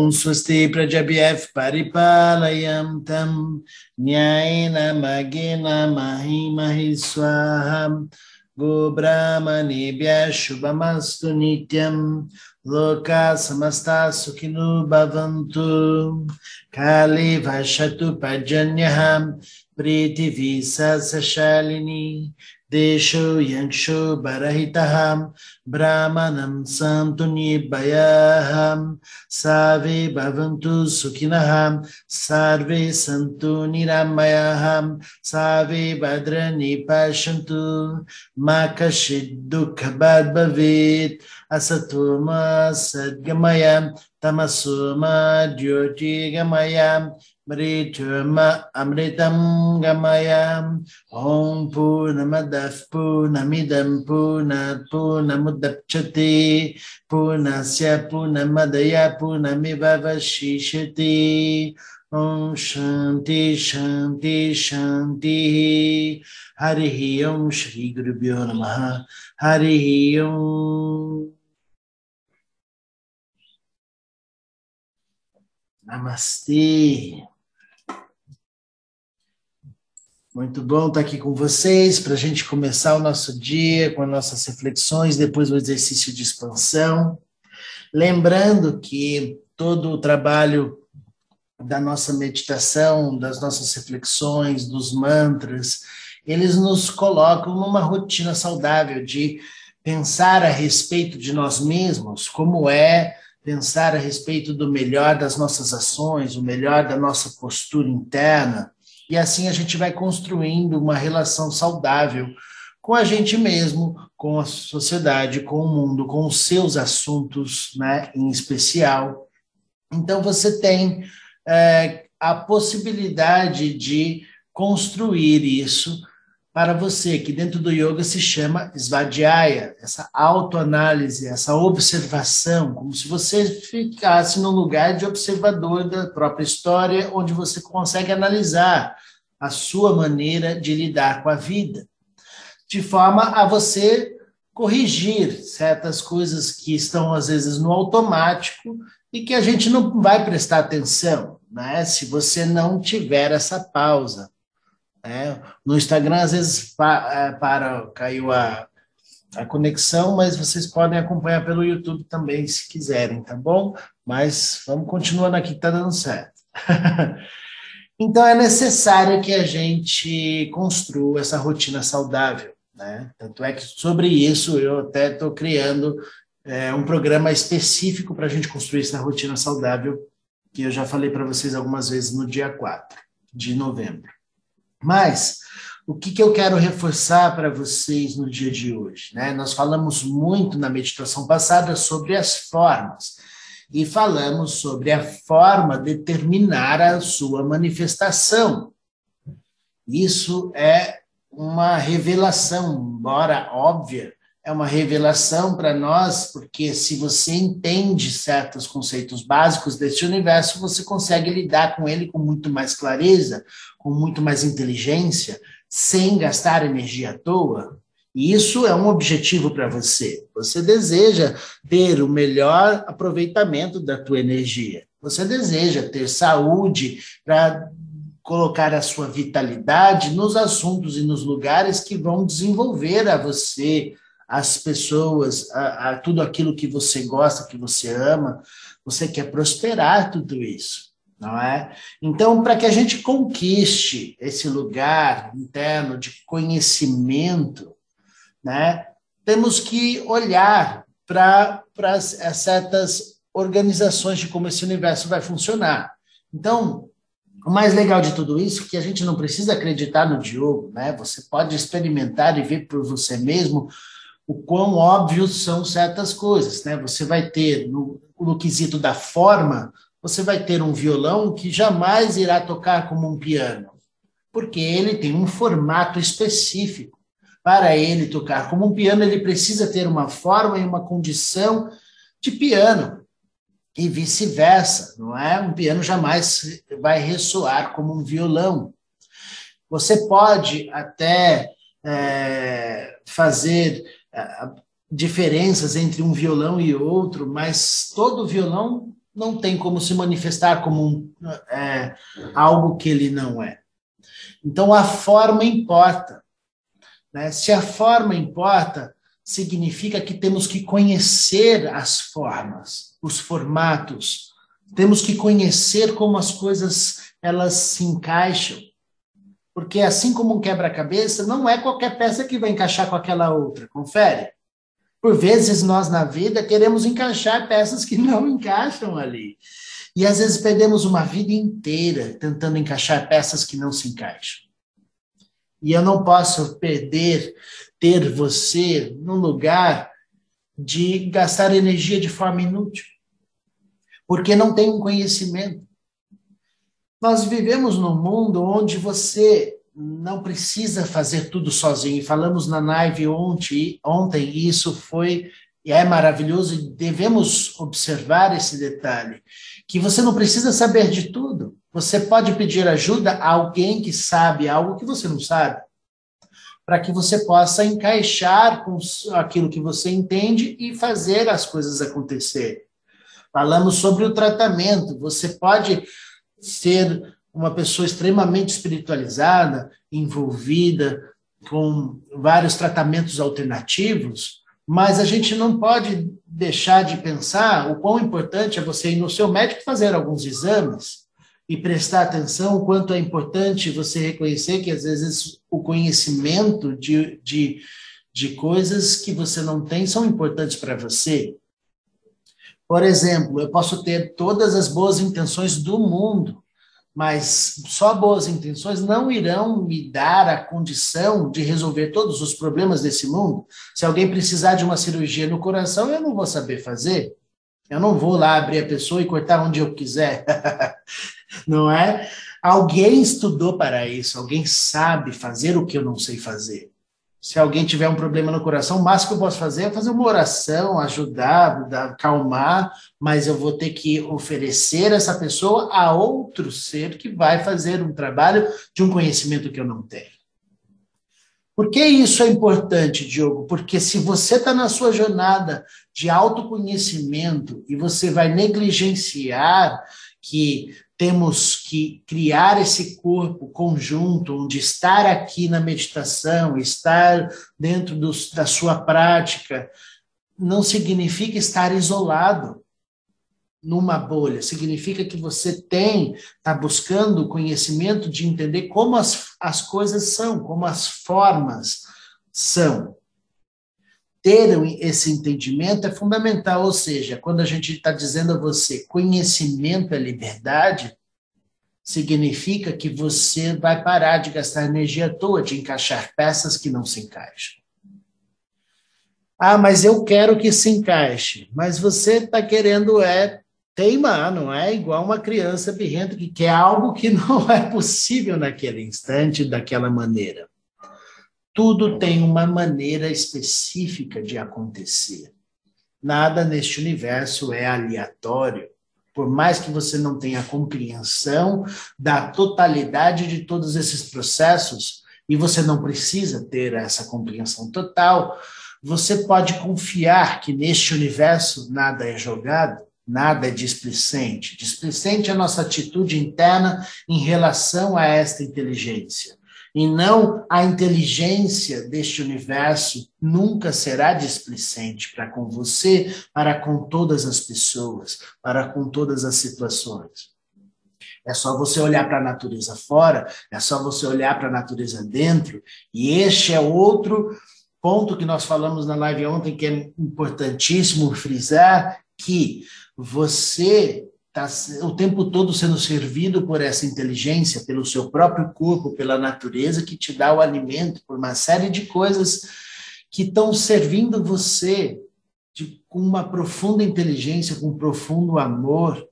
Om Swasti Prajabhyaf Paripalayam Tam Nyayena Magena Mahi Mahi Swaham Go Brahmanebhya Shubhamastu Nityam Loka Samasta Sukhinu Bhavantu Kali Vashatu Pajanyaham Priti देशो यक्षो बरहितः ब्राह्मणं सन्तु निर्भयाः सर्वे भवन्तु सुखिनः सर्वे सन्तु निरामयाः सर्वे भद्राणि पश्यन्तु मा कश्चित् दुःखभाग् भवेत्, असतो मा सद्गमय, तमसो मा ज्योतिर्गमय मृचुम अमृतं गमय ॐ पूर्णमदः पूर्णमिदं पूर्णात् पूर्णमुदप्स्यते। पूर्णस्य पूर्णमदय पूर्णमिव वशिष्यते ॐ शान्ति शान्ति, शान्तिः। हरिः ॐ श्रीगुरुभ्यो नमः। हरिः ॐ Namaste. Muito bom estar aqui com vocês para a gente começar o nosso dia com as nossas reflexões, depois o exercício de expansão. Lembrando que todo o trabalho da nossa meditação, das nossas reflexões, dos mantras, eles nos colocam numa rotina saudável de pensar a respeito de nós mesmos, como é pensar a respeito do melhor das nossas ações, o melhor da nossa postura interna, e assim a gente vai construindo uma relação saudável com a gente mesmo, com a sociedade, com o mundo, com os seus assuntos, né, em especial. Então você tem é, a possibilidade de construir isso para você, que dentro do yoga se chama svadhyaya, essa autoanálise, essa observação, como se você ficasse no lugar de observador da própria história, onde você consegue analisar a sua maneira de lidar com a vida, de forma a você corrigir certas coisas que estão às vezes no automático e que a gente não vai prestar atenção, né? Se você não tiver essa pausa. É, no Instagram, às vezes, para, para caiu a, a conexão, mas vocês podem acompanhar pelo YouTube também, se quiserem, tá bom? Mas vamos continuando aqui, que tá dando certo. então, é necessário que a gente construa essa rotina saudável, né? Tanto é que sobre isso eu até estou criando é, um programa específico para a gente construir essa rotina saudável, que eu já falei para vocês algumas vezes no dia 4 de novembro. Mas o que, que eu quero reforçar para vocês no dia de hoje? Né? Nós falamos muito na meditação passada sobre as formas e falamos sobre a forma de determinar a sua manifestação. Isso é uma revelação, embora óbvia, é uma revelação para nós, porque se você entende certos conceitos básicos deste universo, você consegue lidar com ele com muito mais clareza, com muito mais inteligência, sem gastar energia à toa. E isso é um objetivo para você. Você deseja ter o melhor aproveitamento da tua energia. Você deseja ter saúde para colocar a sua vitalidade nos assuntos e nos lugares que vão desenvolver a você as pessoas, a, a tudo aquilo que você gosta, que você ama, você quer prosperar tudo isso, não é? Então, para que a gente conquiste esse lugar interno de conhecimento, né, temos que olhar para certas organizações de como esse universo vai funcionar. Então, o mais legal de tudo isso é que a gente não precisa acreditar no Diogo, né? Você pode experimentar e ver por você mesmo o quão óbvios são certas coisas, né? Você vai ter, no, no quesito da forma, você vai ter um violão que jamais irá tocar como um piano, porque ele tem um formato específico. Para ele tocar como um piano, ele precisa ter uma forma e uma condição de piano, e vice-versa, não é? Um piano jamais vai ressoar como um violão. Você pode até é, fazer diferenças entre um violão e outro, mas todo violão não tem como se manifestar como um, é, algo que ele não é. Então a forma importa. Né? Se a forma importa, significa que temos que conhecer as formas, os formatos, temos que conhecer como as coisas elas se encaixam. Porque assim como um quebra-cabeça, não é qualquer peça que vai encaixar com aquela outra. Confere. Por vezes nós na vida queremos encaixar peças que não encaixam ali. E às vezes perdemos uma vida inteira tentando encaixar peças que não se encaixam. E eu não posso perder ter você num lugar de gastar energia de forma inútil, porque não tem um conhecimento. Nós vivemos num mundo onde você não precisa fazer tudo sozinho. Falamos na live ontem, ontem e isso foi e é maravilhoso e devemos observar esse detalhe, que você não precisa saber de tudo. Você pode pedir ajuda a alguém que sabe algo que você não sabe, para que você possa encaixar com aquilo que você entende e fazer as coisas acontecer. Falamos sobre o tratamento. Você pode ser uma pessoa extremamente espiritualizada, envolvida com vários tratamentos alternativos, mas a gente não pode deixar de pensar o quão importante é você ir no seu médico fazer alguns exames e prestar atenção o quanto é importante você reconhecer que às vezes o conhecimento de, de, de coisas que você não tem são importantes para você. Por exemplo, eu posso ter todas as boas intenções do mundo, mas só boas intenções não irão me dar a condição de resolver todos os problemas desse mundo. Se alguém precisar de uma cirurgia no coração, eu não vou saber fazer. Eu não vou lá abrir a pessoa e cortar onde eu quiser. não é? Alguém estudou para isso, alguém sabe fazer o que eu não sei fazer. Se alguém tiver um problema no coração, o máximo que eu posso fazer é fazer uma oração, ajudar, acalmar, mas eu vou ter que oferecer essa pessoa a outro ser que vai fazer um trabalho de um conhecimento que eu não tenho. Por que isso é importante, Diogo? Porque se você está na sua jornada de autoconhecimento e você vai negligenciar que temos que criar esse corpo conjunto, onde estar aqui na meditação, estar dentro do, da sua prática, não significa estar isolado numa bolha, significa que você tem, está buscando conhecimento de entender como as, as coisas são, como as formas são ter esse entendimento é fundamental. Ou seja, quando a gente está dizendo a você conhecimento é liberdade, significa que você vai parar de gastar energia à toa, de encaixar peças que não se encaixam. Ah, mas eu quero que se encaixe. Mas você está querendo é teimar, não é? Igual uma criança birrenta que quer algo que não é possível naquele instante, daquela maneira. Tudo tem uma maneira específica de acontecer. Nada neste universo é aleatório. Por mais que você não tenha compreensão da totalidade de todos esses processos, e você não precisa ter essa compreensão total, você pode confiar que neste universo nada é jogado, nada é displicente. Displicente é a nossa atitude interna em relação a esta inteligência e não a inteligência deste universo nunca será displicente para com você, para com todas as pessoas, para com todas as situações. É só você olhar para a natureza fora, é só você olhar para a natureza dentro, e este é outro ponto que nós falamos na live ontem que é importantíssimo frisar que você está o tempo todo sendo servido por essa inteligência, pelo seu próprio corpo, pela natureza que te dá o alimento, por uma série de coisas que estão servindo você de, com uma profunda inteligência, com um profundo amor,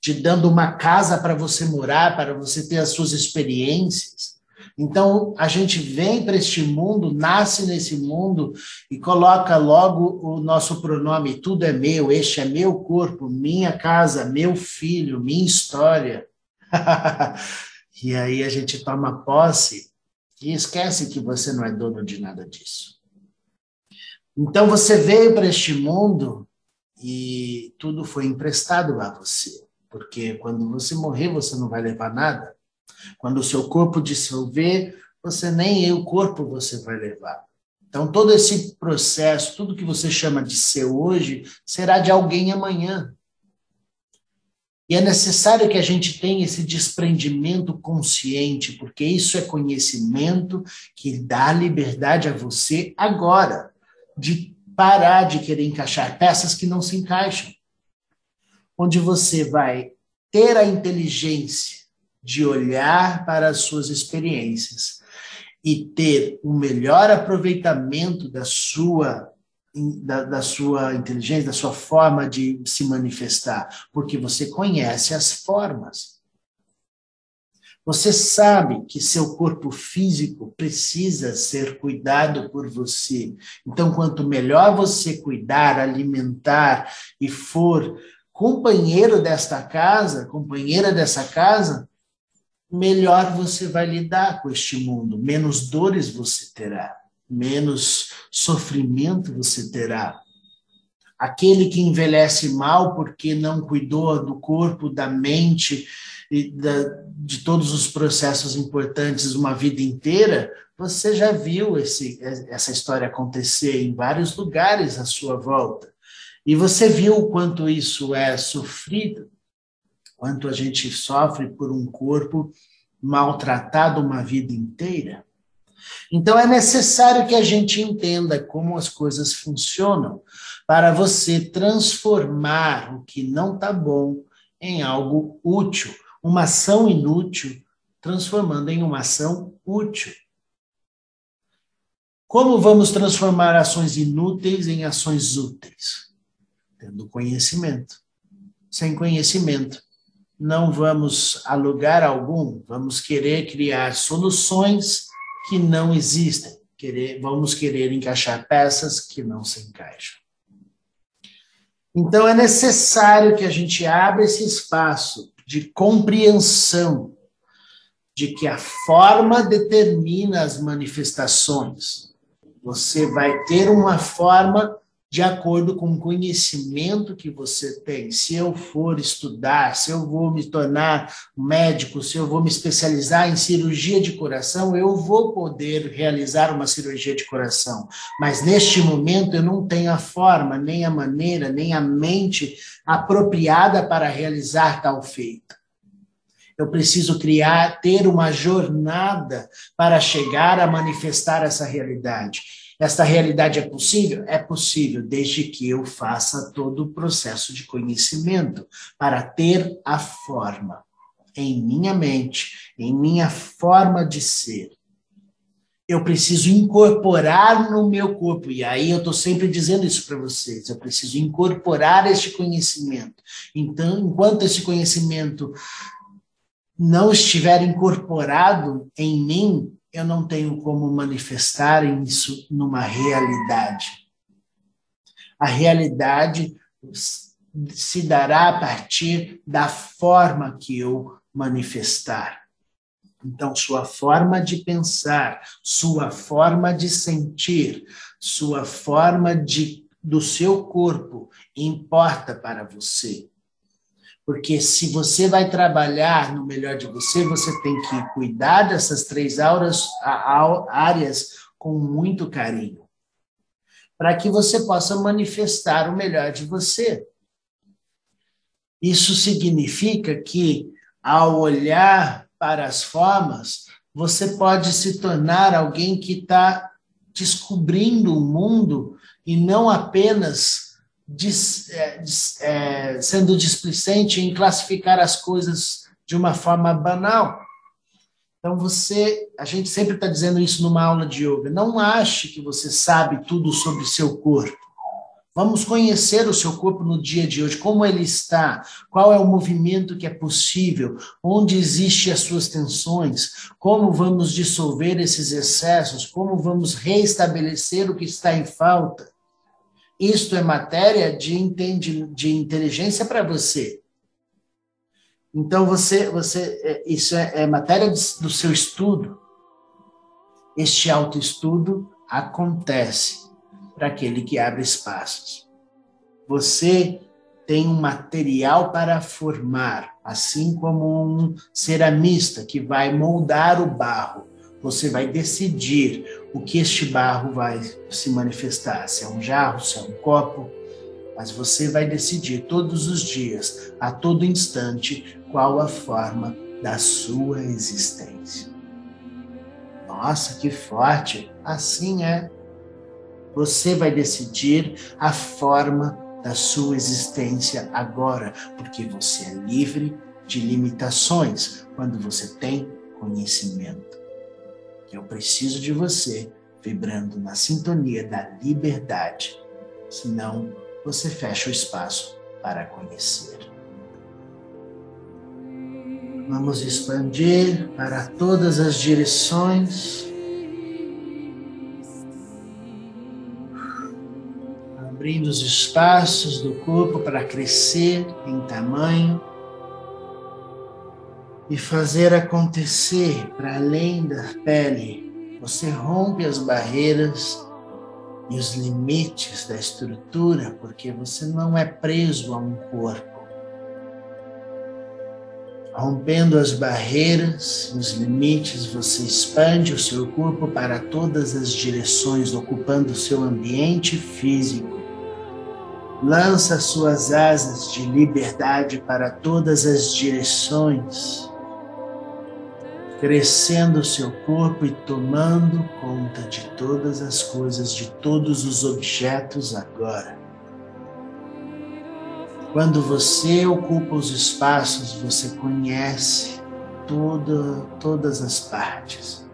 te dando uma casa para você morar, para você ter as suas experiências. Então, a gente vem para este mundo, nasce nesse mundo e coloca logo o nosso pronome: tudo é meu, este é meu corpo, minha casa, meu filho, minha história. e aí a gente toma posse e esquece que você não é dono de nada disso. Então, você veio para este mundo e tudo foi emprestado a você, porque quando você morrer, você não vai levar nada. Quando o seu corpo dissolver, você nem o corpo você vai levar. Então, todo esse processo, tudo que você chama de seu hoje, será de alguém amanhã. E é necessário que a gente tenha esse desprendimento consciente, porque isso é conhecimento que dá liberdade a você agora, de parar de querer encaixar peças que não se encaixam. Onde você vai ter a inteligência de olhar para as suas experiências e ter o melhor aproveitamento da sua da, da, sua inteligência, da sua forma de se manifestar, porque você conhece as formas. Você sabe que seu corpo físico precisa ser cuidado por você. Então, quanto melhor você cuidar, alimentar e for companheiro desta casa, companheira dessa casa, melhor você vai lidar com este mundo, menos dores você terá, menos sofrimento você terá. Aquele que envelhece mal porque não cuidou do corpo, da mente e da, de todos os processos importantes uma vida inteira, você já viu esse, essa história acontecer em vários lugares à sua volta. E você viu o quanto isso é sofrido quanto a gente sofre por um corpo maltratado uma vida inteira. Então é necessário que a gente entenda como as coisas funcionam para você transformar o que não está bom em algo útil, uma ação inútil transformando em uma ação útil. Como vamos transformar ações inúteis em ações úteis? Tendo conhecimento. Sem conhecimento, não vamos a lugar algum, vamos querer criar soluções que não existem, querer, vamos querer encaixar peças que não se encaixam. Então é necessário que a gente abra esse espaço de compreensão de que a forma determina as manifestações. Você vai ter uma forma de acordo com o conhecimento que você tem. Se eu for estudar, se eu vou me tornar médico, se eu vou me especializar em cirurgia de coração, eu vou poder realizar uma cirurgia de coração. Mas neste momento eu não tenho a forma, nem a maneira, nem a mente apropriada para realizar tal feito. Eu preciso criar, ter uma jornada para chegar a manifestar essa realidade. Esta realidade é possível? É possível, desde que eu faça todo o processo de conhecimento para ter a forma em minha mente, em minha forma de ser. Eu preciso incorporar no meu corpo, e aí eu estou sempre dizendo isso para vocês: eu preciso incorporar este conhecimento. Então, enquanto esse conhecimento não estiver incorporado em mim, eu não tenho como manifestar isso numa realidade. A realidade se dará a partir da forma que eu manifestar. Então, sua forma de pensar, sua forma de sentir, sua forma de do seu corpo importa para você. Porque se você vai trabalhar no melhor de você, você tem que cuidar dessas três auras, áreas com muito carinho. Para que você possa manifestar o melhor de você. Isso significa que, ao olhar para as formas, você pode se tornar alguém que está descobrindo o mundo e não apenas dis, é, dis, é, sendo displicente em classificar as coisas de uma forma banal. Então você, a gente sempre está dizendo isso numa aula de yoga. Não ache que você sabe tudo sobre seu corpo. Vamos conhecer o seu corpo no dia de hoje, como ele está, qual é o movimento que é possível, onde existem as suas tensões, como vamos dissolver esses excessos, como vamos reestabelecer o que está em falta. Isto é matéria de, de inteligência para você. Então você, você, é, isso é, é matéria do seu estudo. Este autoestudo acontece para aquele que abre espaços. Você tem um material para formar, assim como um ceramista que vai moldar o barro. Você vai decidir o que este barro vai se manifestar, se é um jarro, se é um copo, mas você vai decidir todos os dias, a todo instante, qual a forma da sua existência. Nossa, que forte! Assim é. Você vai decidir a forma da sua existência agora, porque você é livre de limitações quando você tem conhecimento. Eu preciso de você vibrando na sintonia da liberdade, senão você fecha o espaço para conhecer. Vamos expandir para todas as direções. Abrindo os espaços do corpo para crescer em tamanho e fazer acontecer para além da pele. Você rompe as barreiras e os limites da estrutura, porque você não é preso a um corpo. Rompendo as barreiras, os limites, você expande o seu corpo para todas as direções, ocupando o seu ambiente físico. Lança suas asas de liberdade para todas as direções crescendo o seu corpo e tomando conta de todas as coisas, de todos os objetos agora. Quando você ocupa os espaços, você conhece toda, todas as partes.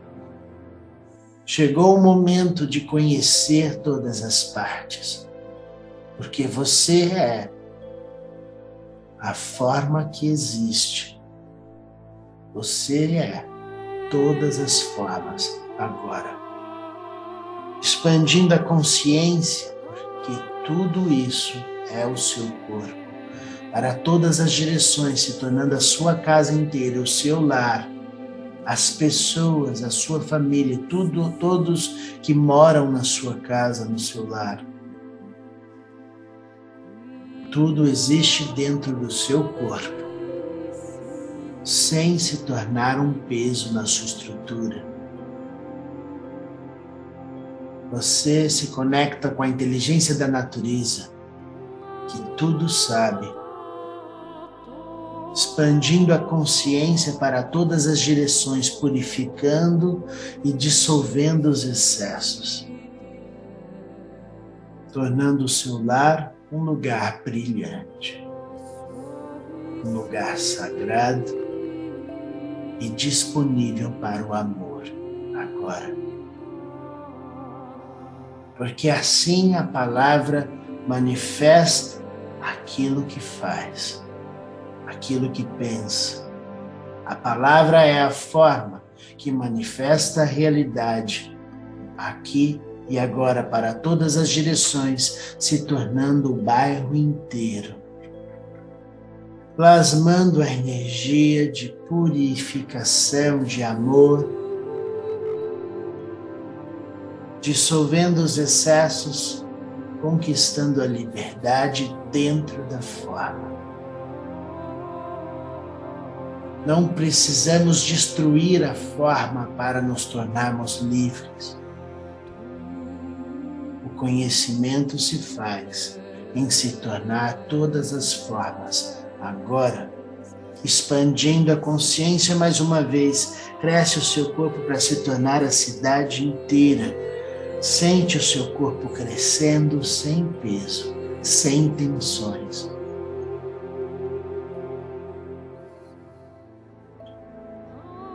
Chegou o momento de conhecer todas as partes, porque você é a forma que existe. Você é todas as formas agora. Expandindo a consciência, porque tudo isso é o seu corpo, para todas as direções, se tornando a sua casa inteira, o seu lar, as pessoas, a sua família, tudo, todos que moram na sua casa, no seu lar. Tudo existe dentro do seu corpo sem se tornar um peso na sua estrutura. Você se conecta com a inteligência da natureza, que tudo sabe, expandindo a consciência para todas as direções, purificando e dissolvendo os excessos, tornando o seu lar um lugar brilhante, um lugar sagrado e disponível para o amor agora. Porque assim a palavra manifesta aquilo que faz, aquilo que pensa. A palavra é a forma que manifesta a realidade aqui e agora para todas as direções, se tornando o bairro inteiro plasmando a energia de purificação, de amor, dissolvendo os excessos, conquistando a liberdade dentro da forma. Não precisamos destruir a forma para nos tornarmos livres. O conhecimento se faz em se tornar todas as formas agora, expandindo a consciência mais uma vez, cresce o seu corpo para se tornar a cidade inteira. Sente o seu corpo crescendo sem peso, sem tensões.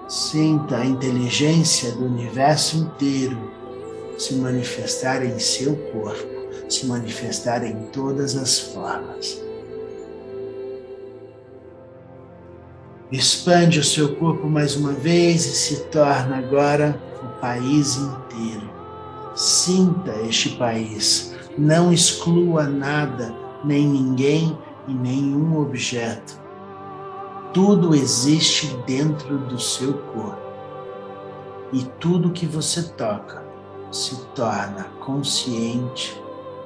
Sinta a inteligência do universo inteiro se manifestar em seu corpo, se manifestar em todas as formas. Expande o seu corpo mais uma vez e se torna agora o país inteiro. Sinta este país. Não exclua nada, nem ninguém e nenhum objeto. Tudo existe dentro do seu corpo. E tudo que você toca se torna consciente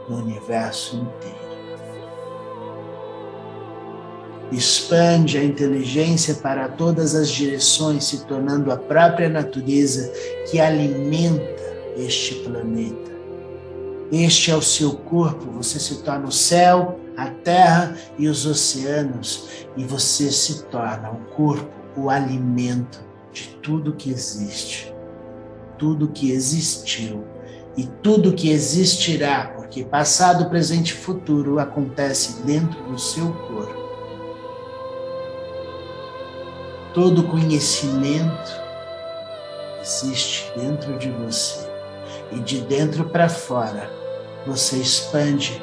no universo inteiro. Expande a inteligência para todas as direções, se tornando a própria natureza que alimenta este planeta. Este é o seu corpo, você se torna o céu, a terra e os oceanos, e você se torna o corpo, o alimento de tudo que existe, tudo que existiu e tudo que existirá, porque passado, presente e futuro acontece dentro do seu corpo. Todo conhecimento existe dentro de você e de dentro para fora você expande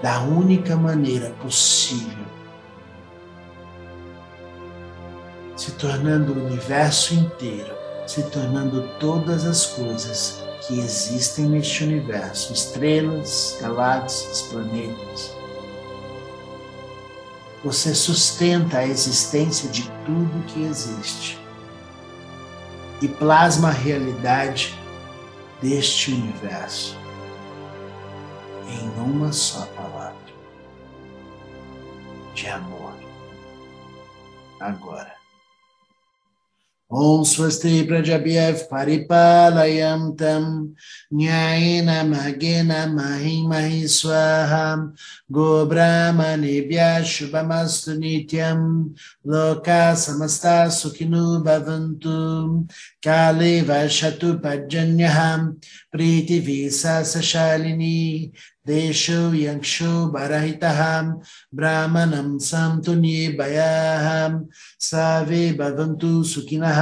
da única maneira possível, se tornando o universo inteiro, se tornando todas as coisas que existem neste universo estrelas, galáxias, planetas. Você sustenta a existência de tudo que existe e plasma a realidade deste universo em uma só palavra de amor. Agora. Om Swasti Prajabhyav Paripalayam Tam Nyayena Magena Mahi Mahi Swaham Go Brahmanebhya Shubhamastu Nityam Loka Samasta Sukhinu Bhavantu Kale देशो यक्षो बरहितहां ब्राह्मणं सन्तुन्ये भयाहां सा वे भवन्तु सुखिनः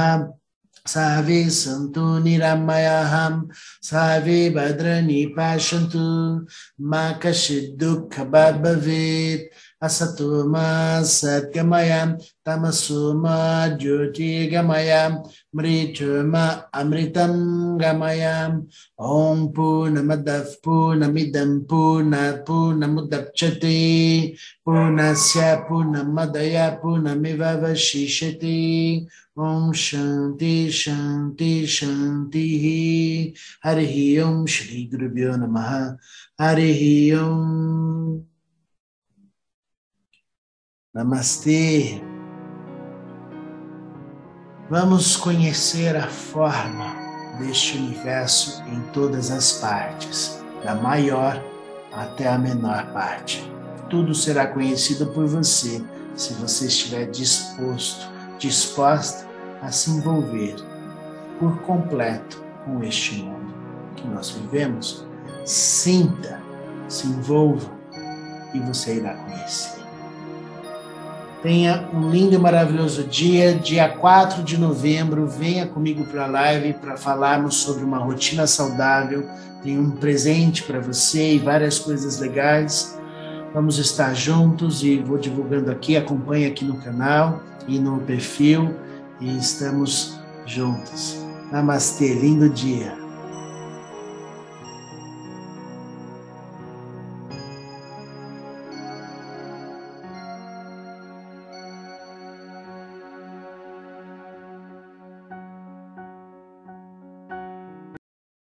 सा वे सन्तु निरामयाहां सा वे भद्रणी पश्यन्तु मा कश्चिद् दुःखभा भवेत्। Asatuma Satgamaya, Tamasuma Jyoti Gamaya, Mrituma Amritam Gamaya, Om Punamadav Punamidam Punat Punamudapchati, Punasya Punamadaya Punamivavashishati, Om Shanti Shanti Shanti Harihi Om Shri Gurubhyo Namaha, Harihi Om. Namastê. Vamos conhecer a forma deste universo em todas as partes, da maior até a menor parte. Tudo será conhecido por você se você estiver disposto, disposta a se envolver por completo com este mundo que nós vivemos. Sinta, se envolva e você irá conhecer. Tenha um lindo e maravilhoso dia. Dia 4 de novembro, venha comigo para a live para falarmos sobre uma rotina saudável. Tem um presente para você e várias coisas legais. Vamos estar juntos e vou divulgando aqui. Acompanhe aqui no canal e no perfil. E estamos juntos. Namastê, lindo dia.